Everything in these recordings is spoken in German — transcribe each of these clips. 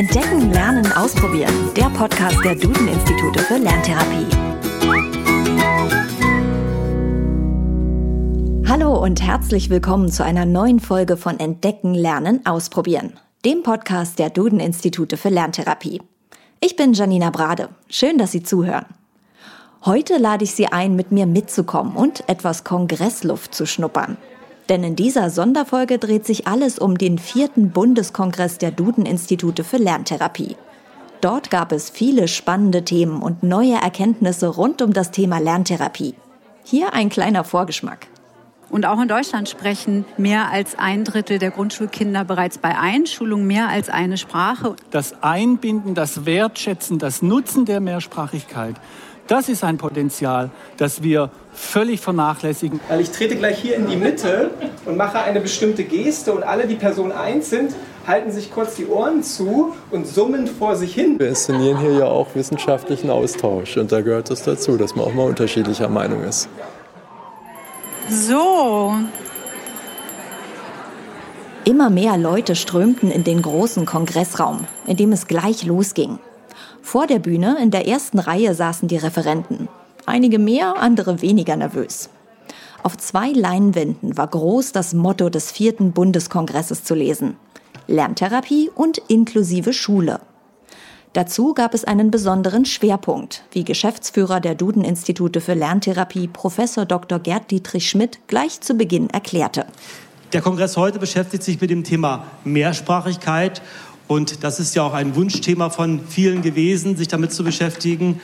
Entdecken, Lernen, Ausprobieren. Der Podcast der Duden-Institute für Lerntherapie. Hallo und herzlich willkommen zu einer neuen Folge von Entdecken, Lernen, Ausprobieren. Dem Podcast der Duden-Institute für Lerntherapie. Ich bin Janina Brade. Schön, dass Sie zuhören. Heute lade ich Sie ein, mit mir mitzukommen und etwas Kongressluft zu schnuppern. Denn in dieser Sonderfolge dreht sich alles um den vierten Bundeskongress der Duden-Institute für Lerntherapie. Dort gab es viele spannende Themen und neue Erkenntnisse rund um das Thema Lerntherapie. Hier ein kleiner Vorgeschmack. Und auch in Deutschland sprechen mehr als ein Drittel der Grundschulkinder bereits bei Einschulung mehr als eine Sprache. Das Einbinden, das Wertschätzen, das Nutzen der Mehrsprachigkeit das ist ein Potenzial, das wir völlig vernachlässigen. Weil ich trete gleich hier in die Mitte und mache eine bestimmte Geste und alle, die Person 1 sind, halten sich kurz die Ohren zu und summen vor sich hin. Wir inszenieren hier ja auch wissenschaftlichen Austausch und da gehört es dazu, dass man auch mal unterschiedlicher Meinung ist. So. Immer mehr Leute strömten in den großen Kongressraum, in dem es gleich losging. Vor der Bühne in der ersten Reihe saßen die Referenten. Einige mehr, andere weniger nervös. Auf zwei Leinwänden war groß das Motto des vierten Bundeskongresses zu lesen. Lerntherapie und inklusive Schule. Dazu gab es einen besonderen Schwerpunkt, wie Geschäftsführer der Duden-Institute für Lerntherapie Professor Dr. Gerd Dietrich Schmidt gleich zu Beginn erklärte. Der Kongress heute beschäftigt sich mit dem Thema Mehrsprachigkeit und das ist ja auch ein Wunschthema von vielen gewesen, sich damit zu beschäftigen,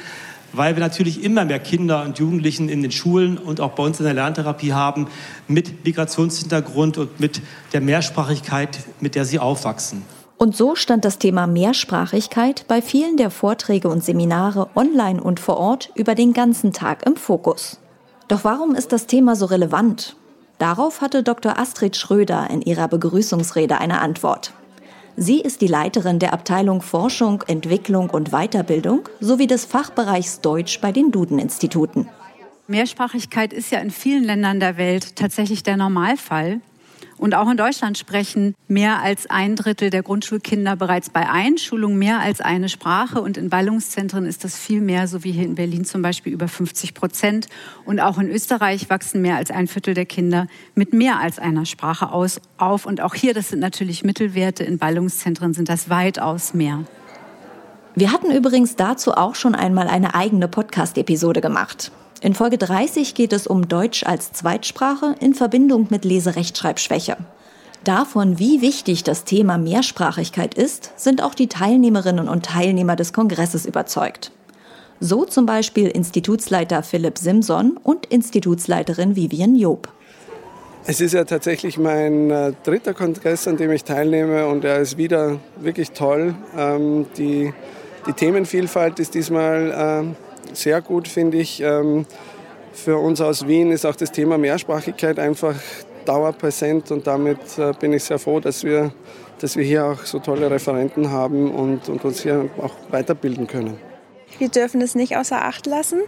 weil wir natürlich immer mehr Kinder und Jugendlichen in den Schulen und auch bei uns in der Lerntherapie haben mit Migrationshintergrund und mit der Mehrsprachigkeit, mit der sie aufwachsen. Und so stand das Thema Mehrsprachigkeit bei vielen der Vorträge und Seminare online und vor Ort über den ganzen Tag im Fokus. Doch warum ist das Thema so relevant? Darauf hatte Dr. Astrid Schröder in ihrer Begrüßungsrede eine Antwort. Sie ist die Leiterin der Abteilung Forschung, Entwicklung und Weiterbildung sowie des Fachbereichs Deutsch bei den Duden-Instituten. Mehrsprachigkeit ist ja in vielen Ländern der Welt tatsächlich der Normalfall. Und auch in Deutschland sprechen mehr als ein Drittel der Grundschulkinder bereits bei Einschulung mehr als eine Sprache. Und in Ballungszentren ist das viel mehr, so wie hier in Berlin zum Beispiel über 50 Prozent. Und auch in Österreich wachsen mehr als ein Viertel der Kinder mit mehr als einer Sprache aus, auf. Und auch hier, das sind natürlich Mittelwerte, in Ballungszentren sind das weitaus mehr. Wir hatten übrigens dazu auch schon einmal eine eigene Podcast-Episode gemacht. In Folge 30 geht es um Deutsch als Zweitsprache in Verbindung mit Leserechtschreibschwäche. Davon, wie wichtig das Thema Mehrsprachigkeit ist, sind auch die Teilnehmerinnen und Teilnehmer des Kongresses überzeugt. So zum Beispiel Institutsleiter Philipp Simson und Institutsleiterin Vivian Job. Es ist ja tatsächlich mein äh, dritter Kongress, an dem ich teilnehme und er ist wieder wirklich toll. Ähm, die, die Themenvielfalt ist diesmal äh, sehr gut, finde ich. Ähm, für uns aus Wien ist auch das Thema Mehrsprachigkeit einfach dauerpräsent und damit äh, bin ich sehr froh, dass wir, dass wir hier auch so tolle Referenten haben und, und uns hier auch weiterbilden können. Wir dürfen es nicht außer Acht lassen.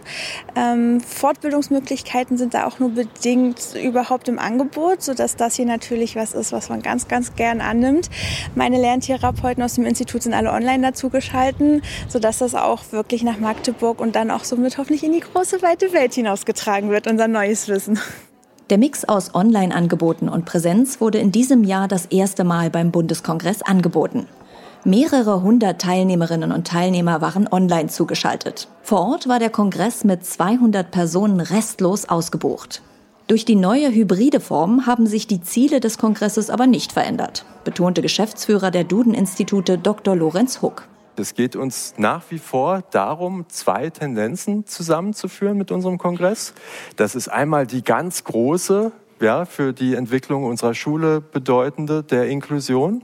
Ähm, Fortbildungsmöglichkeiten sind da auch nur bedingt überhaupt im Angebot, sodass das hier natürlich was ist, was man ganz, ganz gern annimmt. Meine Lerntherapeuten aus dem Institut sind alle online dazugeschalten, sodass das auch wirklich nach Magdeburg und dann auch somit hoffentlich in die große, weite Welt hinausgetragen wird, unser neues Wissen. Der Mix aus Online-Angeboten und Präsenz wurde in diesem Jahr das erste Mal beim Bundeskongress angeboten. Mehrere hundert Teilnehmerinnen und Teilnehmer waren online zugeschaltet. Vor Ort war der Kongress mit 200 Personen restlos ausgebucht. Durch die neue hybride Form haben sich die Ziele des Kongresses aber nicht verändert, betonte Geschäftsführer der Duden-Institute Dr. Lorenz Huck. Es geht uns nach wie vor darum, zwei Tendenzen zusammenzuführen mit unserem Kongress. Das ist einmal die ganz große, ja, für die Entwicklung unserer Schule bedeutende der Inklusion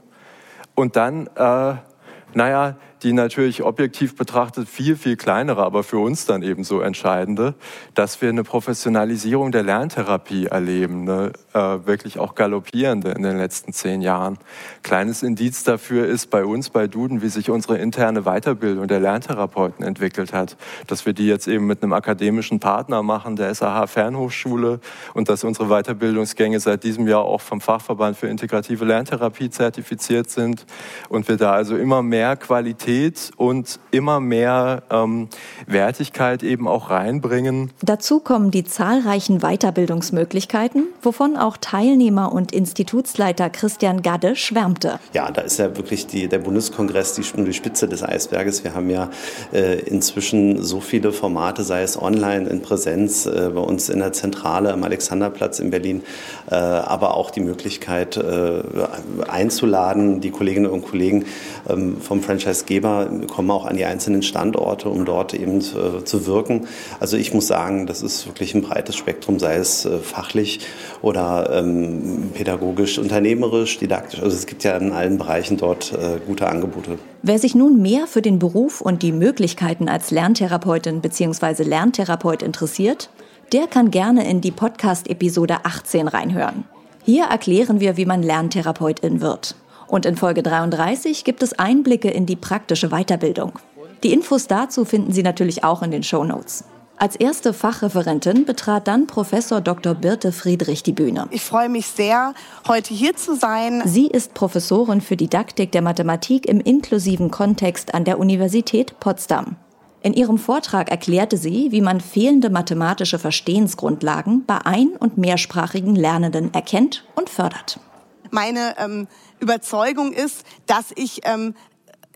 und dann, äh, naja, die natürlich objektiv betrachtet viel, viel kleinere, aber für uns dann eben so entscheidende, dass wir eine Professionalisierung der Lerntherapie erleben, eine äh, wirklich auch galoppierende in den letzten zehn Jahren. Kleines Indiz dafür ist bei uns, bei Duden, wie sich unsere interne Weiterbildung der Lerntherapeuten entwickelt hat, dass wir die jetzt eben mit einem akademischen Partner machen, der SAH Fernhochschule und dass unsere Weiterbildungsgänge seit diesem Jahr auch vom Fachverband für integrative Lerntherapie zertifiziert sind. Und wir da also immer mehr Qualität und immer mehr ähm, Wertigkeit eben auch reinbringen. Dazu kommen die zahlreichen Weiterbildungsmöglichkeiten, wovon auch Teilnehmer und Institutsleiter Christian Gadde schwärmte. Ja, da ist ja wirklich die, der Bundeskongress die, die Spitze des Eisberges. Wir haben ja äh, inzwischen so viele Formate, sei es online, in Präsenz, äh, bei uns in der Zentrale am Alexanderplatz in Berlin, äh, aber auch die Möglichkeit äh, einzuladen. Die Kolleginnen und Kollegen ähm, vom Franchisegeber kommen auch an die einzelnen Standorte, um dort eben äh, zu wirken. Also ich muss sagen, das ist wirklich ein breites Spektrum, sei es äh, fachlich oder ähm, pädagogisch, unternehmerisch, didaktisch. Also es gibt ja in allen Bereichen dort äh, gute Angebote. Wer sich nun mehr für den Beruf und die Möglichkeiten als Lerntherapeutin bzw. Lerntherapeut interessiert, der kann gerne in die Podcast-Episode 18 reinhören. Hier erklären wir, wie man Lerntherapeutin wird. Und in Folge 33 gibt es Einblicke in die praktische Weiterbildung. Die Infos dazu finden Sie natürlich auch in den Show Notes. Als erste Fachreferentin betrat dann Professor Dr. Birte Friedrich die Bühne. Ich freue mich sehr, heute hier zu sein. Sie ist Professorin für Didaktik der Mathematik im inklusiven Kontext an der Universität Potsdam. In ihrem Vortrag erklärte sie, wie man fehlende mathematische Verstehensgrundlagen bei ein- und mehrsprachigen Lernenden erkennt und fördert. Meine ähm, Überzeugung ist, dass ich ähm,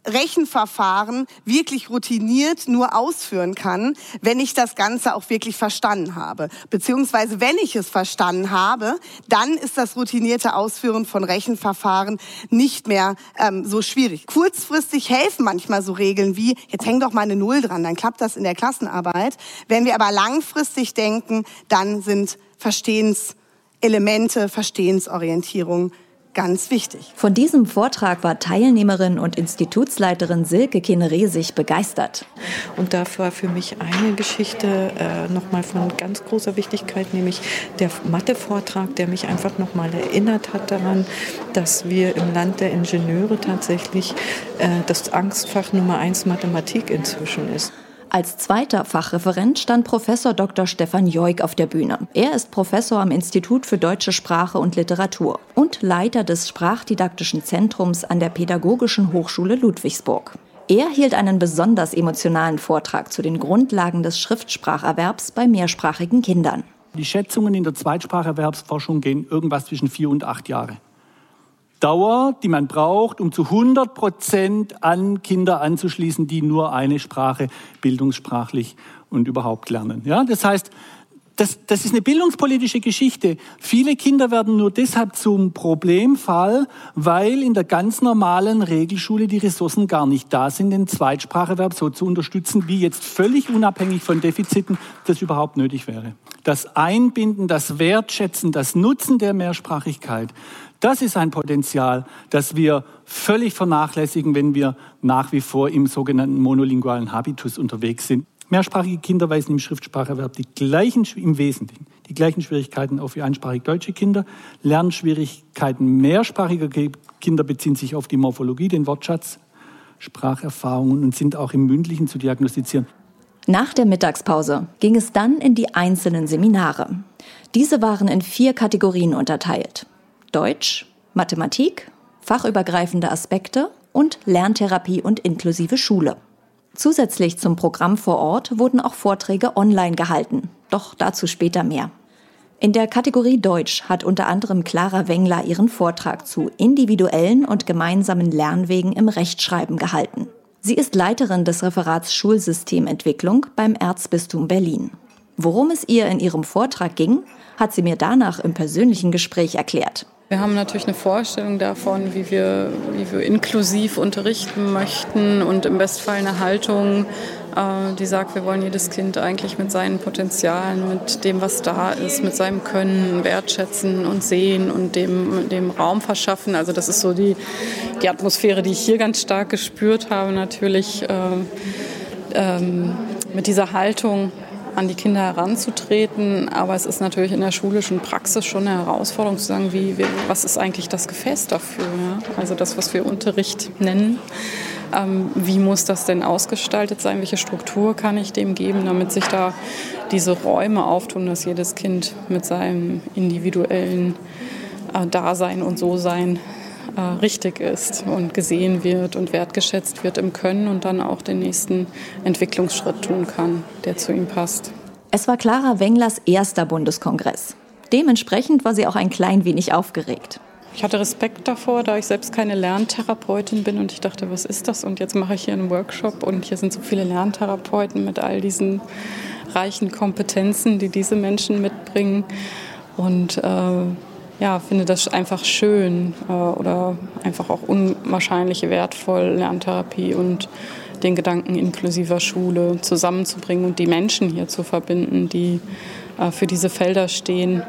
Rechenverfahren wirklich routiniert nur ausführen kann, wenn ich das Ganze auch wirklich verstanden habe. Beziehungsweise wenn ich es verstanden habe, dann ist das routinierte Ausführen von Rechenverfahren nicht mehr ähm, so schwierig. Kurzfristig helfen manchmal so Regeln wie, jetzt häng doch mal eine Null dran, dann klappt das in der Klassenarbeit. Wenn wir aber langfristig denken, dann sind Verstehenselemente, Verstehensorientierung ganz wichtig. Von diesem Vortrag war Teilnehmerin und Institutsleiterin Silke Kineresig begeistert. Und da war für mich eine Geschichte äh, nochmal von ganz großer Wichtigkeit, nämlich der Mathe-Vortrag, der mich einfach nochmal erinnert hat daran, dass wir im Land der Ingenieure tatsächlich äh, das Angstfach Nummer eins Mathematik inzwischen ist. Als zweiter Fachreferent stand Professor Dr. Stefan Joik auf der Bühne. Er ist Professor am Institut für deutsche Sprache und Literatur und Leiter des Sprachdidaktischen Zentrums an der Pädagogischen Hochschule Ludwigsburg. Er hielt einen besonders emotionalen Vortrag zu den Grundlagen des Schriftspracherwerbs bei mehrsprachigen Kindern. Die Schätzungen in der Zweitspracherwerbsforschung gehen irgendwas zwischen vier und acht Jahre. Dauer, die man braucht, um zu 100 Prozent an Kinder anzuschließen, die nur eine Sprache bildungssprachlich und überhaupt lernen. Ja, das heißt, das, das ist eine bildungspolitische Geschichte. Viele Kinder werden nur deshalb zum Problemfall, weil in der ganz normalen Regelschule die Ressourcen gar nicht da sind, den Zweitspracherwerb so zu unterstützen, wie jetzt völlig unabhängig von Defiziten das überhaupt nötig wäre. Das Einbinden, das Wertschätzen, das Nutzen der Mehrsprachigkeit, das ist ein Potenzial, das wir völlig vernachlässigen, wenn wir nach wie vor im sogenannten monolingualen Habitus unterwegs sind. Mehrsprachige Kinder weisen im Schriftspracherwerb die gleichen, im Wesentlichen die gleichen Schwierigkeiten auf wie einsprachig deutsche Kinder. Lernschwierigkeiten mehrsprachiger Kinder beziehen sich auf die Morphologie, den Wortschatz, Spracherfahrungen und sind auch im Mündlichen zu diagnostizieren. Nach der Mittagspause ging es dann in die einzelnen Seminare. Diese waren in vier Kategorien unterteilt. Deutsch, Mathematik, fachübergreifende Aspekte und Lerntherapie und inklusive Schule. Zusätzlich zum Programm vor Ort wurden auch Vorträge online gehalten, doch dazu später mehr. In der Kategorie Deutsch hat unter anderem Clara Wengler ihren Vortrag zu individuellen und gemeinsamen Lernwegen im Rechtschreiben gehalten. Sie ist Leiterin des Referats Schulsystementwicklung beim Erzbistum Berlin. Worum es ihr in ihrem Vortrag ging, hat sie mir danach im persönlichen Gespräch erklärt. Wir haben natürlich eine Vorstellung davon, wie wir, wie wir inklusiv unterrichten möchten und im Bestfall eine Haltung, äh, die sagt, wir wollen jedes Kind eigentlich mit seinen Potenzialen, mit dem, was da ist, mit seinem Können wertschätzen und sehen und dem, dem Raum verschaffen. Also das ist so die, die Atmosphäre, die ich hier ganz stark gespürt habe, natürlich äh, ähm, mit dieser Haltung an die Kinder heranzutreten. Aber es ist natürlich in der schulischen Praxis schon eine Herausforderung zu sagen, wie, was ist eigentlich das Gefäß dafür? Ja? Also das, was wir Unterricht nennen. Ähm, wie muss das denn ausgestaltet sein? Welche Struktur kann ich dem geben, damit sich da diese Räume auftun, dass jedes Kind mit seinem individuellen äh, Dasein und So-Sein richtig ist und gesehen wird und wertgeschätzt wird im Können und dann auch den nächsten Entwicklungsschritt tun kann, der zu ihm passt. Es war Clara Wenglers erster Bundeskongress. Dementsprechend war sie auch ein klein wenig aufgeregt. Ich hatte Respekt davor, da ich selbst keine Lerntherapeutin bin und ich dachte, was ist das? Und jetzt mache ich hier einen Workshop und hier sind so viele Lerntherapeuten mit all diesen reichen Kompetenzen, die diese Menschen mitbringen. Und äh, ja, finde das einfach schön äh, oder einfach auch unwahrscheinlich wertvoll, Lerntherapie und den Gedanken inklusiver Schule zusammenzubringen und die Menschen hier zu verbinden, die äh, für diese Felder stehen.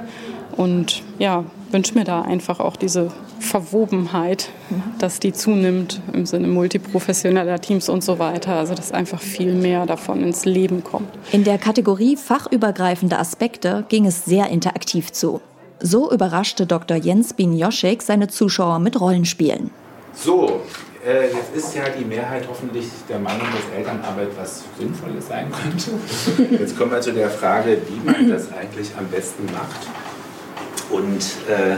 Und ja, wünsche mir da einfach auch diese Verwobenheit, dass die zunimmt im Sinne multiprofessioneller Teams und so weiter. Also dass einfach viel mehr davon ins Leben kommt. In der Kategorie fachübergreifende Aspekte ging es sehr interaktiv zu. So überraschte Dr. Jens Binjoschek seine Zuschauer mit Rollenspielen. So, äh, jetzt ist ja die Mehrheit hoffentlich der Meinung, dass Elternarbeit was Sinnvolles sein könnte. Jetzt kommen wir zu der Frage, wie man das eigentlich am besten macht. Und äh,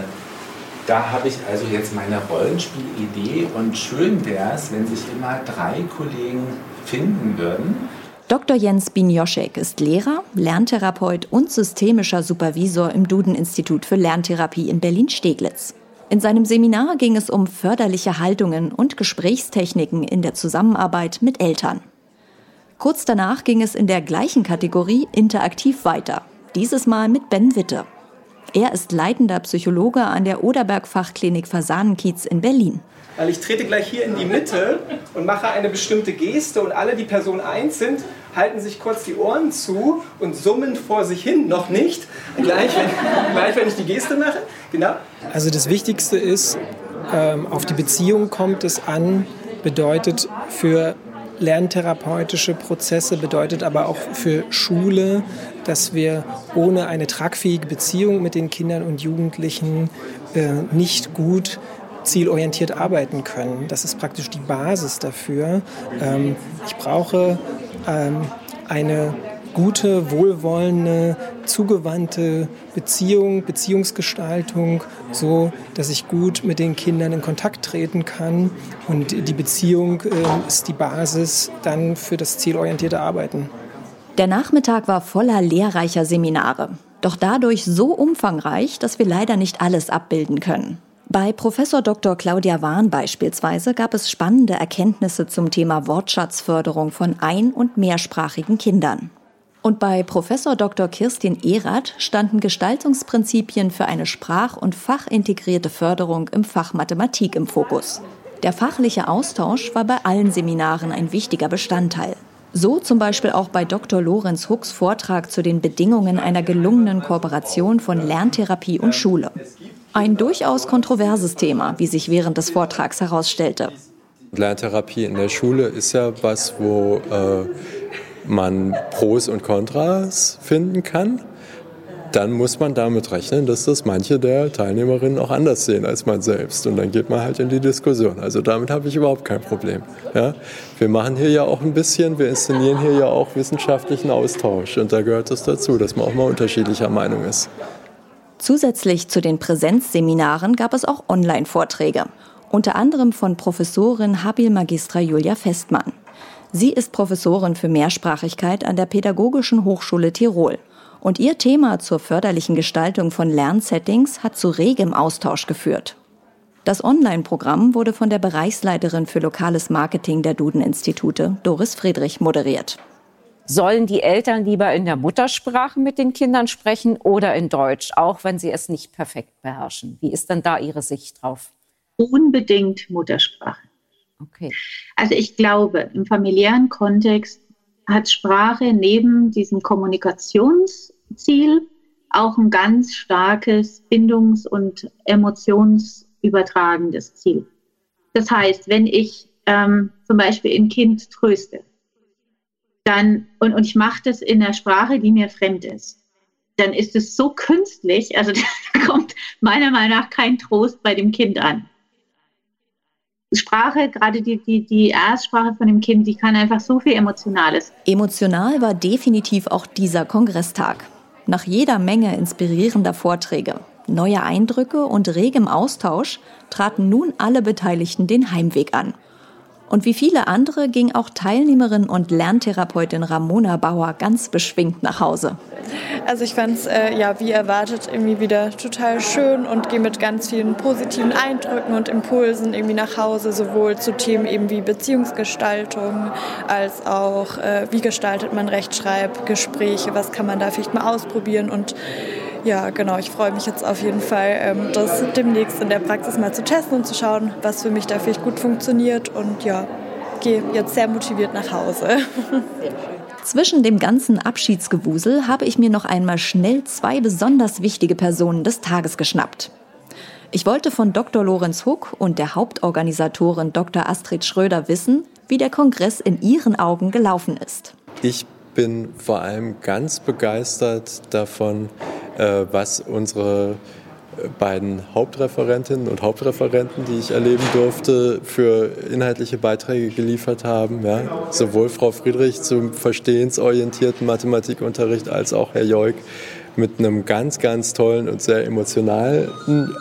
da habe ich also jetzt meine Rollenspielidee und schön wäre es, wenn sich immer drei Kollegen finden würden, Dr. Jens Binjoschek ist Lehrer, Lerntherapeut und systemischer Supervisor im Duden-Institut für Lerntherapie in Berlin-Steglitz. In seinem Seminar ging es um förderliche Haltungen und Gesprächstechniken in der Zusammenarbeit mit Eltern. Kurz danach ging es in der gleichen Kategorie interaktiv weiter, dieses Mal mit Ben Witte. Er ist leitender Psychologe an der Oderberg Fachklinik Fasanenkiez in Berlin. Weil ich trete gleich hier in die Mitte und mache eine bestimmte Geste und alle, die Person 1 sind, halten sich kurz die Ohren zu und summen vor sich hin. Noch nicht. Gleich, wenn, gleich, wenn ich die Geste mache. Genau. Also das Wichtigste ist, ähm, auf die Beziehung kommt es an, bedeutet für lerntherapeutische Prozesse, bedeutet aber auch für Schule, dass wir ohne eine tragfähige Beziehung mit den Kindern und Jugendlichen äh, nicht gut zielorientiert arbeiten können. Das ist praktisch die Basis dafür. Ähm, ich brauche ähm, eine gute, wohlwollende, zugewandte Beziehung, Beziehungsgestaltung, so dass ich gut mit den Kindern in Kontakt treten kann. Und die Beziehung äh, ist die Basis dann für das zielorientierte Arbeiten. Der Nachmittag war voller lehrreicher Seminare, doch dadurch so umfangreich, dass wir leider nicht alles abbilden können. Bei Professor Dr. Claudia Wahn beispielsweise gab es spannende Erkenntnisse zum Thema Wortschatzförderung von ein- und mehrsprachigen Kindern. Und bei Professor Dr. Kirstin Erath standen Gestaltungsprinzipien für eine sprach- und fachintegrierte Förderung im Fach Mathematik im Fokus. Der fachliche Austausch war bei allen Seminaren ein wichtiger Bestandteil. So zum Beispiel auch bei Dr. Lorenz Hucks Vortrag zu den Bedingungen einer gelungenen Kooperation von Lerntherapie und Schule. Ein durchaus kontroverses Thema, wie sich während des Vortrags herausstellte. Lerntherapie in der Schule ist ja was, wo äh, man Pros und Kontras finden kann. Dann muss man damit rechnen, dass das manche der Teilnehmerinnen auch anders sehen als man selbst. Und dann geht man halt in die Diskussion. Also damit habe ich überhaupt kein Problem. Ja? Wir machen hier ja auch ein bisschen, wir inszenieren hier ja auch wissenschaftlichen Austausch. Und da gehört es dazu, dass man auch mal unterschiedlicher Meinung ist. Zusätzlich zu den Präsenzseminaren gab es auch Online-Vorträge, unter anderem von Professorin Habil Magistra Julia Festmann. Sie ist Professorin für Mehrsprachigkeit an der Pädagogischen Hochschule Tirol. Und ihr Thema zur förderlichen Gestaltung von Lernsettings hat zu regem Austausch geführt. Das Online-Programm wurde von der Bereichsleiterin für lokales Marketing der Duden-Institute, Doris Friedrich, moderiert. Sollen die Eltern lieber in der Muttersprache mit den Kindern sprechen oder in Deutsch, auch wenn sie es nicht perfekt beherrschen? Wie ist denn da Ihre Sicht drauf? Unbedingt Muttersprache. Okay. Also ich glaube, im familiären Kontext hat Sprache neben diesem Kommunikationsziel auch ein ganz starkes Bindungs- und emotionsübertragendes Ziel. Das heißt, wenn ich ähm, zum Beispiel ein Kind tröste, dann, und, und ich mache das in einer Sprache, die mir fremd ist, dann ist es so künstlich, also da kommt meiner Meinung nach kein Trost bei dem Kind an. Sprache, gerade die, die, die Erstsprache von dem Kind, die kann einfach so viel Emotionales. Emotional war definitiv auch dieser Kongresstag. Nach jeder Menge inspirierender Vorträge, neuer Eindrücke und regem Austausch traten nun alle Beteiligten den Heimweg an. Und wie viele andere ging auch Teilnehmerin und Lerntherapeutin Ramona Bauer ganz beschwingt nach Hause. Also ich fand es äh, ja wie erwartet irgendwie wieder total schön und gehe mit ganz vielen positiven Eindrücken und Impulsen irgendwie nach Hause, sowohl zu Themen eben wie Beziehungsgestaltung als auch äh, wie gestaltet man Rechtschreibgespräche, was kann man da vielleicht mal ausprobieren und ja, genau, ich freue mich jetzt auf jeden Fall, ähm, das demnächst in der Praxis mal zu testen und zu schauen, was für mich da vielleicht gut funktioniert und ja, gehe jetzt sehr motiviert nach Hause. Zwischen dem ganzen Abschiedsgewusel habe ich mir noch einmal schnell zwei besonders wichtige Personen des Tages geschnappt. Ich wollte von Dr. Lorenz Huck und der Hauptorganisatorin Dr. Astrid Schröder wissen, wie der Kongress in ihren Augen gelaufen ist. Ich bin vor allem ganz begeistert davon, was unsere äh, beiden Hauptreferentinnen und Hauptreferenten, die ich erleben durfte, für inhaltliche Beiträge geliefert haben. Ja. Sowohl Frau Friedrich zum verstehensorientierten Mathematikunterricht als auch Herr Joik mit einem ganz, ganz tollen und sehr emotionalen,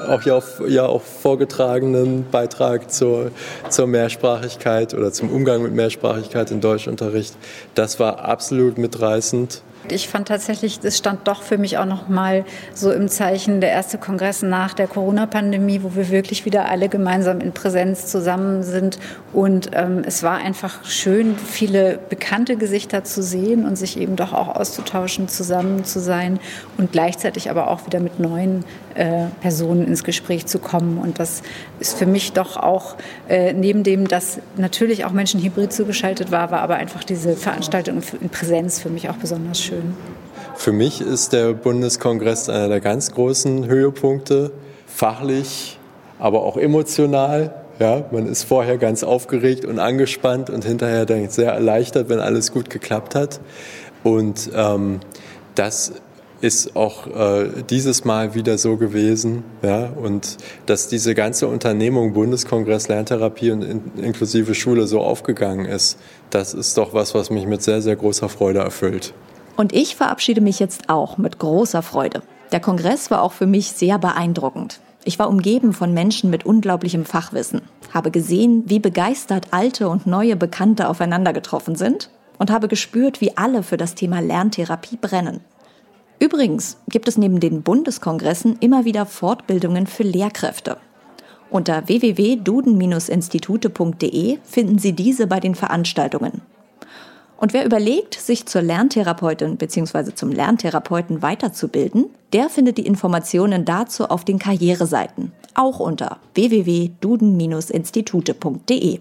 auch ja, ja auch vorgetragenen Beitrag zur, zur Mehrsprachigkeit oder zum Umgang mit Mehrsprachigkeit im Deutschunterricht. Das war absolut mitreißend ich fand tatsächlich, es stand doch für mich auch noch mal so im Zeichen der erste Kongress nach der Corona-Pandemie, wo wir wirklich wieder alle gemeinsam in Präsenz zusammen sind. Und ähm, es war einfach schön, viele bekannte Gesichter zu sehen und sich eben doch auch auszutauschen, zusammen zu sein und gleichzeitig aber auch wieder mit neuen äh, Personen ins Gespräch zu kommen. Und das ist für mich doch auch, äh, neben dem, dass natürlich auch Menschen hybrid zugeschaltet war, war aber einfach diese Veranstaltung in Präsenz für mich auch besonders schön. Für mich ist der Bundeskongress einer der ganz großen Höhepunkte, fachlich, aber auch emotional. Ja, man ist vorher ganz aufgeregt und angespannt und hinterher dann sehr erleichtert, wenn alles gut geklappt hat. Und ähm, das ist auch äh, dieses Mal wieder so gewesen. Ja? Und dass diese ganze Unternehmung Bundeskongress Lerntherapie und in, inklusive Schule so aufgegangen ist, das ist doch was, was mich mit sehr, sehr großer Freude erfüllt. Und ich verabschiede mich jetzt auch mit großer Freude. Der Kongress war auch für mich sehr beeindruckend. Ich war umgeben von Menschen mit unglaublichem Fachwissen, habe gesehen, wie begeistert alte und neue Bekannte aufeinander getroffen sind und habe gespürt, wie alle für das Thema Lerntherapie brennen. Übrigens gibt es neben den Bundeskongressen immer wieder Fortbildungen für Lehrkräfte. Unter www.duden-institute.de finden Sie diese bei den Veranstaltungen. Und wer überlegt, sich zur Lerntherapeutin bzw. zum Lerntherapeuten weiterzubilden, der findet die Informationen dazu auf den Karriereseiten, auch unter www.duden-institute.de.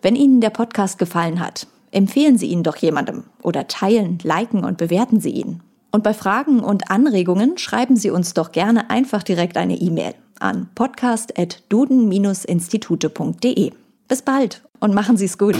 Wenn Ihnen der Podcast gefallen hat, empfehlen Sie ihn doch jemandem oder teilen, liken und bewerten Sie ihn. Und bei Fragen und Anregungen schreiben Sie uns doch gerne einfach direkt eine E-Mail an podcast.duden-institute.de. Bis bald und machen Sie es gut.